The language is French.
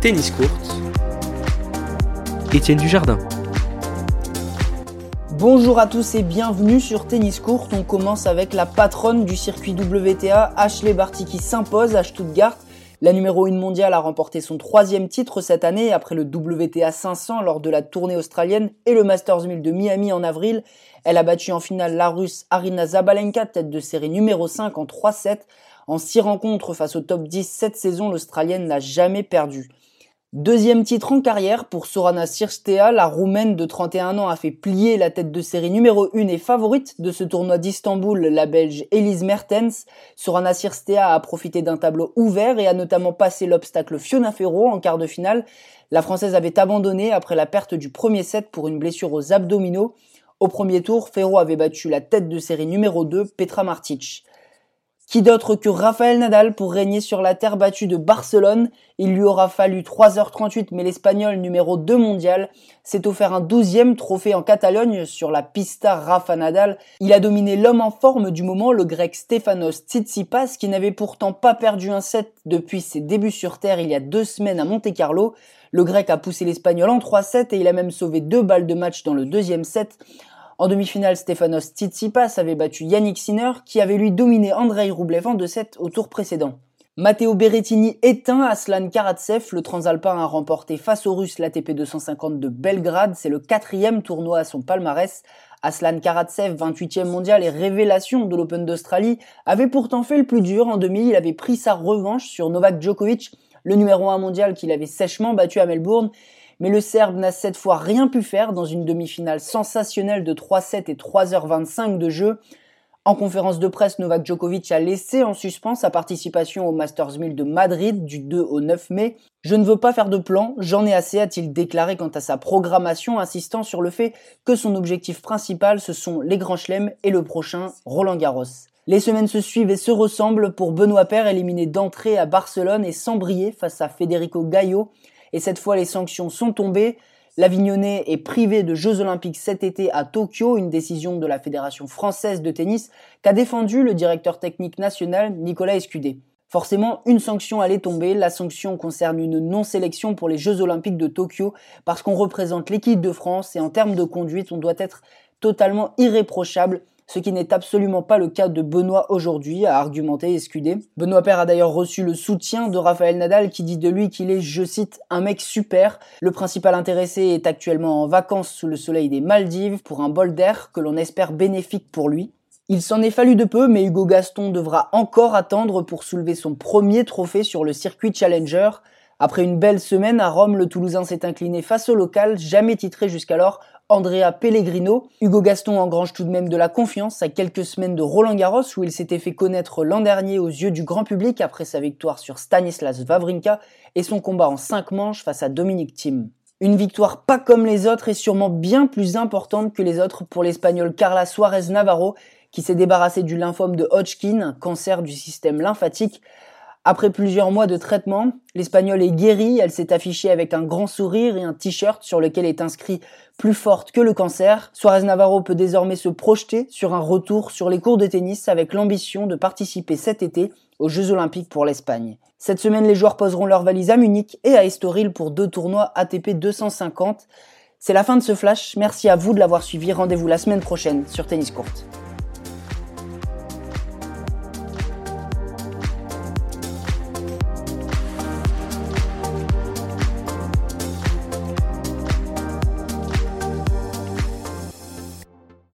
Tennis Court. Étienne Dujardin. Bonjour à tous et bienvenue sur Tennis Court. On commence avec la patronne du circuit WTA, Ashley Barty qui s'impose à Stuttgart. La numéro 1 mondiale a remporté son troisième titre cette année après le WTA 500 lors de la tournée australienne et le Masters 1000 de Miami en avril. Elle a battu en finale la russe Arina Zabalenka, tête de série numéro 5 en 3-7. En 6 rencontres face au top 10 cette saison, l'Australienne n'a jamais perdu. Deuxième titre en carrière pour Sorana Cirstea, la roumaine de 31 ans a fait plier la tête de série numéro 1 et favorite de ce tournoi d'Istanbul, la belge Elise Mertens. Sorana Cirstea a profité d'un tableau ouvert et a notamment passé l'obstacle Fiona Ferro en quart de finale. La française avait abandonné après la perte du premier set pour une blessure aux abdominaux. Au premier tour, Ferro avait battu la tête de série numéro 2, Petra Martic. Qui d'autre que Rafael Nadal pour régner sur la terre battue de Barcelone? Il lui aura fallu 3h38 mais l'Espagnol numéro 2 mondial s'est offert un douzième trophée en Catalogne sur la pista Rafa Nadal. Il a dominé l'homme en forme du moment, le grec Stefanos Tsitsipas qui n'avait pourtant pas perdu un set depuis ses débuts sur terre il y a deux semaines à Monte Carlo. Le grec a poussé l'Espagnol en 3-7 et il a même sauvé deux balles de match dans le deuxième set. En demi-finale, Stefanos Tsitsipas avait battu Yannick Sinner, qui avait lui dominé Andrei Rublev en 2-7 au tour précédent. Matteo Berrettini éteint Aslan Karatsev, le transalpin a remporté face aux Russes l'ATP 250 de Belgrade, c'est le quatrième tournoi à son palmarès. Aslan Karatsev, 28e mondial et révélation de l'Open d'Australie, avait pourtant fait le plus dur en demi, il avait pris sa revanche sur Novak Djokovic, le numéro 1 mondial qu'il avait sèchement battu à Melbourne, mais le Serbe n'a cette fois rien pu faire dans une demi-finale sensationnelle de 3-7 et 3h25 de jeu. En conférence de presse, Novak Djokovic a laissé en suspens sa participation au Masters 1000 de Madrid du 2 au 9 mai. Je ne veux pas faire de plan, j'en ai assez, a-t-il déclaré quant à sa programmation, insistant sur le fait que son objectif principal ce sont les grands chelems et le prochain Roland Garros. Les semaines se suivent et se ressemblent pour Benoît Paire éliminé d'entrée à Barcelone et sans briller face à Federico Gaio et cette fois les sanctions sont tombées. L'Avignonnais est privé de Jeux Olympiques cet été à Tokyo, une décision de la Fédération française de tennis qu'a défendu le directeur technique national Nicolas Escudé. Forcément, une sanction allait tomber. La sanction concerne une non-sélection pour les Jeux Olympiques de Tokyo parce qu'on représente l'équipe de France et en termes de conduite, on doit être totalement irréprochable ce qui n'est absolument pas le cas de Benoît aujourd'hui, a argumenté Escudé. Benoît Père a d'ailleurs reçu le soutien de Raphaël Nadal qui dit de lui qu'il est, je cite, un mec super. Le principal intéressé est actuellement en vacances sous le soleil des Maldives pour un bol d'air que l'on espère bénéfique pour lui. Il s'en est fallu de peu, mais Hugo Gaston devra encore attendre pour soulever son premier trophée sur le circuit Challenger. Après une belle semaine à Rome, le Toulousain s'est incliné face au local, jamais titré jusqu'alors, Andrea Pellegrino. Hugo Gaston engrange tout de même de la confiance à quelques semaines de Roland Garros où il s'était fait connaître l'an dernier aux yeux du grand public après sa victoire sur Stanislas Wawrinka et son combat en 5 manches face à Dominic Thiem. Une victoire pas comme les autres et sûrement bien plus importante que les autres pour l'Espagnol Carla Suarez Navarro qui s'est débarrassé du lymphome de Hodgkin, cancer du système lymphatique, après plusieurs mois de traitement, l'Espagnol est guérie, elle s'est affichée avec un grand sourire et un t-shirt sur lequel est inscrit plus forte que le cancer. Suarez Navarro peut désormais se projeter sur un retour sur les cours de tennis avec l'ambition de participer cet été aux Jeux Olympiques pour l'Espagne. Cette semaine, les joueurs poseront leur valise à Munich et à Estoril pour deux tournois ATP 250. C'est la fin de ce flash. Merci à vous de l'avoir suivi. Rendez-vous la semaine prochaine sur Tennis Courte.